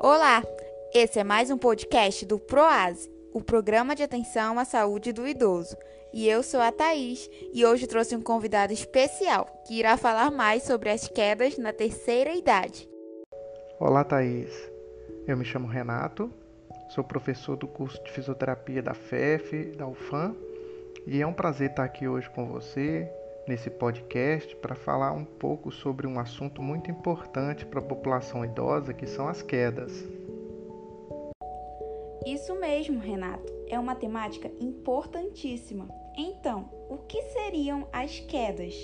Olá, esse é mais um podcast do PROASE, o Programa de Atenção à Saúde do Idoso. E eu sou a Thaís e hoje trouxe um convidado especial que irá falar mais sobre as quedas na terceira idade. Olá, Thaís. Eu me chamo Renato, sou professor do curso de fisioterapia da FEF, da UFAM, e é um prazer estar aqui hoje com você nesse podcast para falar um pouco sobre um assunto muito importante para a população idosa, que são as quedas. Isso mesmo, Renato. É uma temática importantíssima. Então, o que seriam as quedas?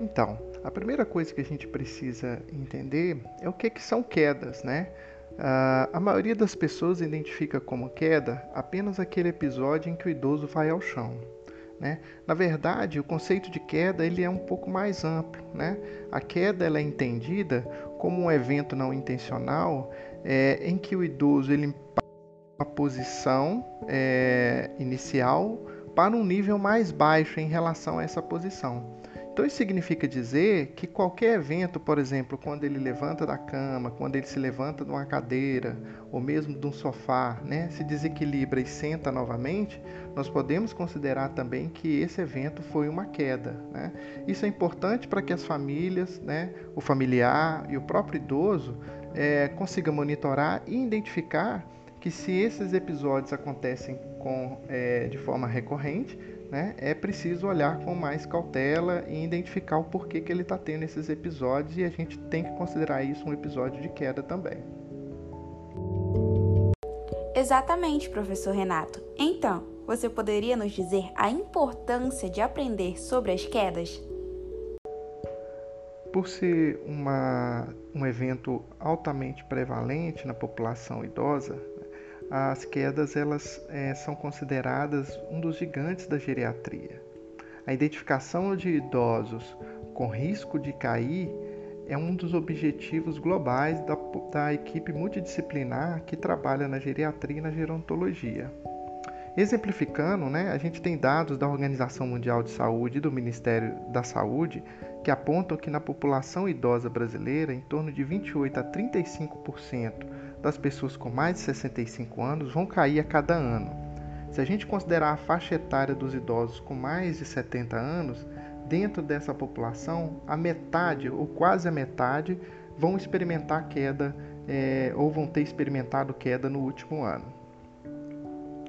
Então, a primeira coisa que a gente precisa entender é o que, que são quedas, né? Uh, a maioria das pessoas identifica como queda apenas aquele episódio em que o idoso vai ao chão. Né? Na verdade, o conceito de queda ele é um pouco mais amplo. Né? A queda ela é entendida como um evento não intencional é, em que o idoso ele uma posição é, inicial para um nível mais baixo em relação a essa posição. Então isso significa dizer que qualquer evento, por exemplo, quando ele levanta da cama, quando ele se levanta de uma cadeira ou mesmo de um sofá, né, se desequilibra e senta novamente, nós podemos considerar também que esse evento foi uma queda. Né? Isso é importante para que as famílias, né, o familiar e o próprio idoso é, consigam monitorar e identificar que se esses episódios acontecem com, é, de forma recorrente, né, é preciso olhar com mais cautela e identificar o porquê que ele está tendo esses episódios e a gente tem que considerar isso um episódio de queda também. Exatamente, professor Renato. Então, você poderia nos dizer a importância de aprender sobre as quedas? Por ser uma, um evento altamente prevalente na população idosa, as quedas elas é, são consideradas um dos gigantes da geriatria. A identificação de idosos com risco de cair é um dos objetivos globais da, da equipe multidisciplinar que trabalha na geriatria e na gerontologia. Exemplificando, né, a gente tem dados da Organização Mundial de Saúde e do Ministério da Saúde que apontam que na população idosa brasileira, em torno de 28 a 35% das pessoas com mais de 65 anos vão cair a cada ano. Se a gente considerar a faixa etária dos idosos com mais de 70 anos, dentro dessa população, a metade ou quase a metade vão experimentar queda é, ou vão ter experimentado queda no último ano.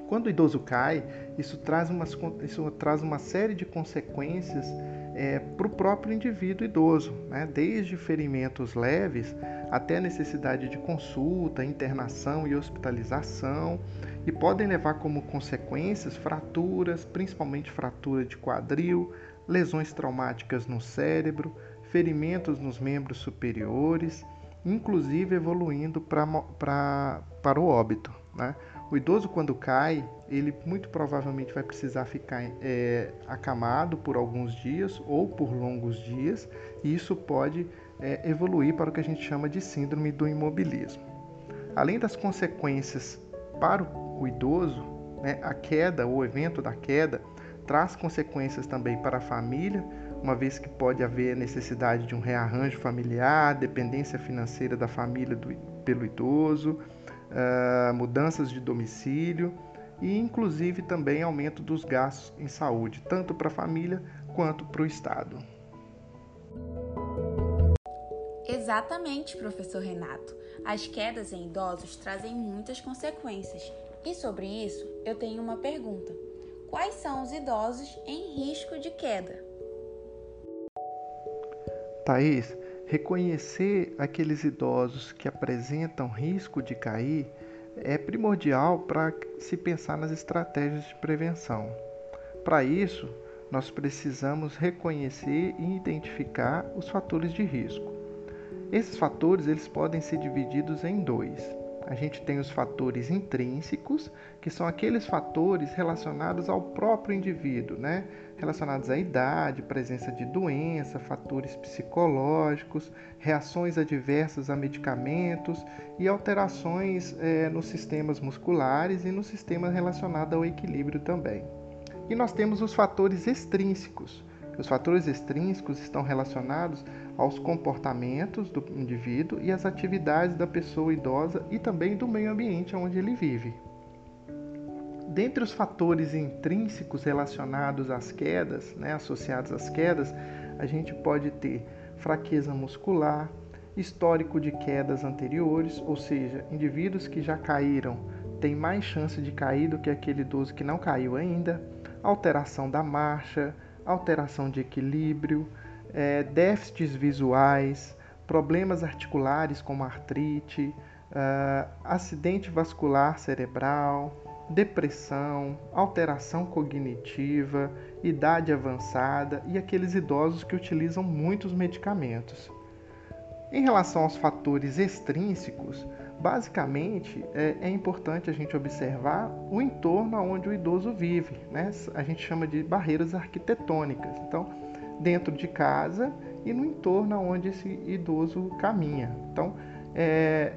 Quando o idoso cai, isso traz, umas, isso traz uma série de consequências é, para o próprio indivíduo idoso, né? desde ferimentos leves até a necessidade de consulta, internação e hospitalização, e podem levar como consequências fraturas, principalmente fratura de quadril, lesões traumáticas no cérebro, ferimentos nos membros superiores, inclusive evoluindo para o óbito. Né? O idoso, quando cai, ele muito provavelmente vai precisar ficar é, acamado por alguns dias ou por longos dias, e isso pode é, evoluir para o que a gente chama de síndrome do imobilismo. Além das consequências para o idoso, né, a queda, o evento da queda, traz consequências também para a família, uma vez que pode haver necessidade de um rearranjo familiar, dependência financeira da família do, pelo idoso uh, mudanças de domicílio e, inclusive, também aumento dos gastos em saúde, tanto para a família quanto para o Estado. Exatamente, professor Renato. As quedas em idosos trazem muitas consequências. E sobre isso, eu tenho uma pergunta: quais são os idosos em risco de queda? Thaís, Reconhecer aqueles idosos que apresentam risco de cair é primordial para se pensar nas estratégias de prevenção. Para isso, nós precisamos reconhecer e identificar os fatores de risco. Esses fatores eles podem ser divididos em dois a gente tem os fatores intrínsecos, que são aqueles fatores relacionados ao próprio indivíduo, né? relacionados à idade, presença de doença, fatores psicológicos, reações adversas a medicamentos e alterações é, nos sistemas musculares e no sistema relacionado ao equilíbrio também. E nós temos os fatores extrínsecos, Os fatores extrínsecos estão relacionados aos comportamentos do indivíduo e às atividades da pessoa idosa e também do meio ambiente onde ele vive. Dentre os fatores intrínsecos relacionados às quedas, né, associados às quedas, a gente pode ter fraqueza muscular, histórico de quedas anteriores, ou seja, indivíduos que já caíram têm mais chance de cair do que aquele idoso que não caiu ainda, alteração da marcha, alteração de equilíbrio, é, déficits visuais, problemas articulares como artrite, uh, acidente vascular cerebral, depressão, alteração cognitiva, idade avançada e aqueles idosos que utilizam muitos medicamentos. Em relação aos fatores extrínsecos, basicamente é, é, importante a gente observar o entorno onde o idoso vive. Né? A gente chama de barreiras arquitetônicas. Então, dentro de casa e no entorno onde esse idoso caminha. Então, é,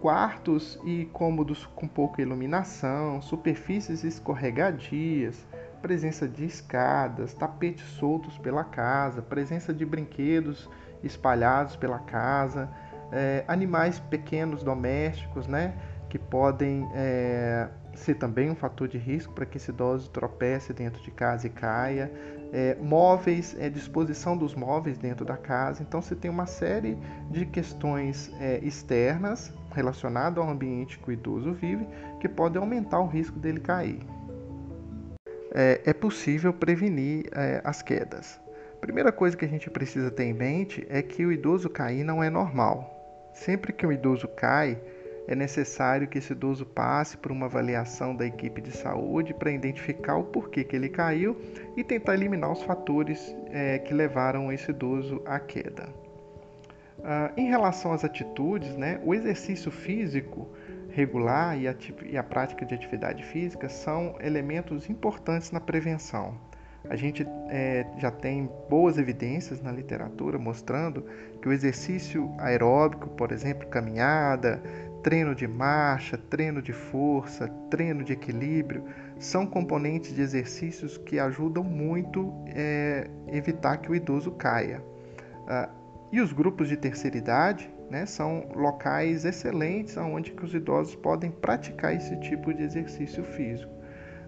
quartos e cômodos com pouca iluminação, superfícies escorregadias, presença de escadas, tapetes soltos pela casa, presença de brinquedos espalhados pela casa, é, animais pequenos domésticos, né, que podem é, ser também um fator de risco para que esse idoso tropece dentro de casa e caia, é, móveis, é, disposição dos móveis dentro da casa. Então, você tem uma série de questões é, externas relacionadas ao ambiente que o idoso vive que podem aumentar o risco dele cair. É, é possível prevenir é, as quedas. Primeira coisa que a gente precisa ter em mente é que o idoso cair não é normal. Sempre que um idoso cai, é necessário que esse idoso passe por uma avaliação da equipe de saúde para identificar o porquê que ele caiu e tentar eliminar os fatores é, que levaram esse idoso à queda. Ah, em relação às atitudes, né, o exercício físico regular e a, e a prática de atividade física são elementos importantes na prevenção. A gente é, já tem boas evidências na literatura mostrando que o exercício aeróbico, por exemplo, caminhada, treino de marcha, treino de força, treino de equilíbrio, são componentes de exercícios que ajudam muito a é, evitar que o idoso caia. Ah, e os grupos de terceira idade né, são locais excelentes onde que os idosos podem praticar esse tipo de exercício físico.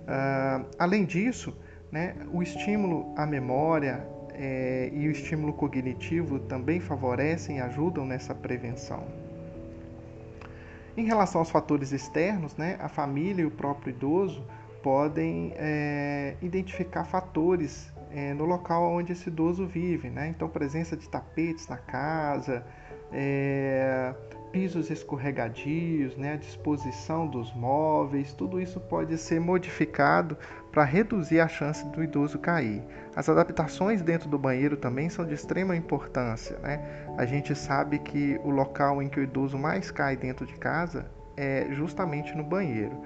Ah, além disso, né? O estímulo à memória é, e o estímulo cognitivo também favorecem e ajudam nessa prevenção. Em relação aos fatores externos, né, a família e o próprio idoso podem é, identificar fatores é, no local onde esse idoso vive. Né? Então, presença de tapetes na casa, pisos escorregadios, né, a disposição dos móveis, tudo isso pode ser modificado para reduzir a chance do idoso cair. As adaptações dentro do banheiro também são de extrema importância. Né? A gente sabe que o local em que o idoso mais cai dentro de casa é justamente no banheiro.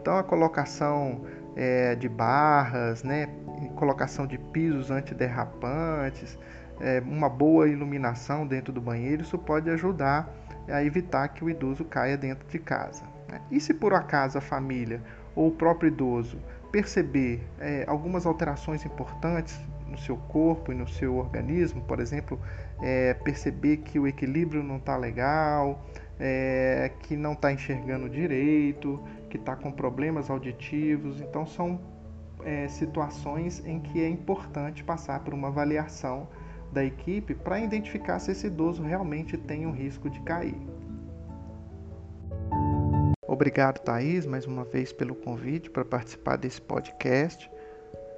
Então, a colocação é, de barras, né, colocação de pisos antiderrapantes, é, uma boa iluminação dentro do banheiro, isso pode ajudar a evitar que o idoso caia dentro de casa. Né? E se por acaso a família ou o próprio idoso perceber é, algumas alterações importantes no seu corpo e no seu organismo, por exemplo, é, perceber que o equilíbrio não está legal, é, que não está enxergando direito, que está com problemas auditivos, então são é, situações em que é importante passar por uma avaliação da equipe para identificar se esse idoso realmente tem um risco de cair. Obrigado, Thaís, mais uma vez pelo convite para participar desse podcast.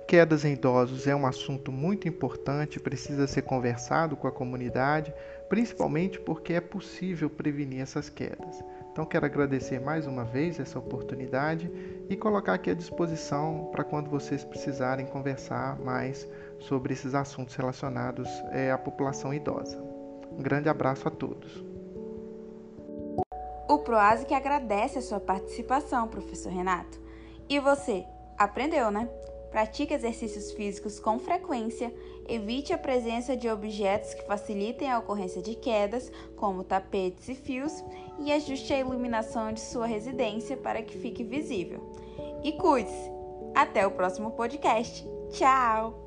Quedas em idosos é um assunto muito importante, precisa ser conversado com a comunidade, principalmente porque é possível prevenir essas quedas. Então, quero agradecer mais uma vez essa oportunidade e colocar aqui à disposição para quando vocês precisarem conversar mais sobre esses assuntos relacionados é, à população idosa. Um grande abraço a todos. O Proase que agradece a sua participação, professor Renato. E você, aprendeu, né? Pratique exercícios físicos com frequência, evite a presença de objetos que facilitem a ocorrência de quedas, como tapetes e fios, e ajuste a iluminação de sua residência para que fique visível. E cuide-se! Até o próximo podcast. Tchau!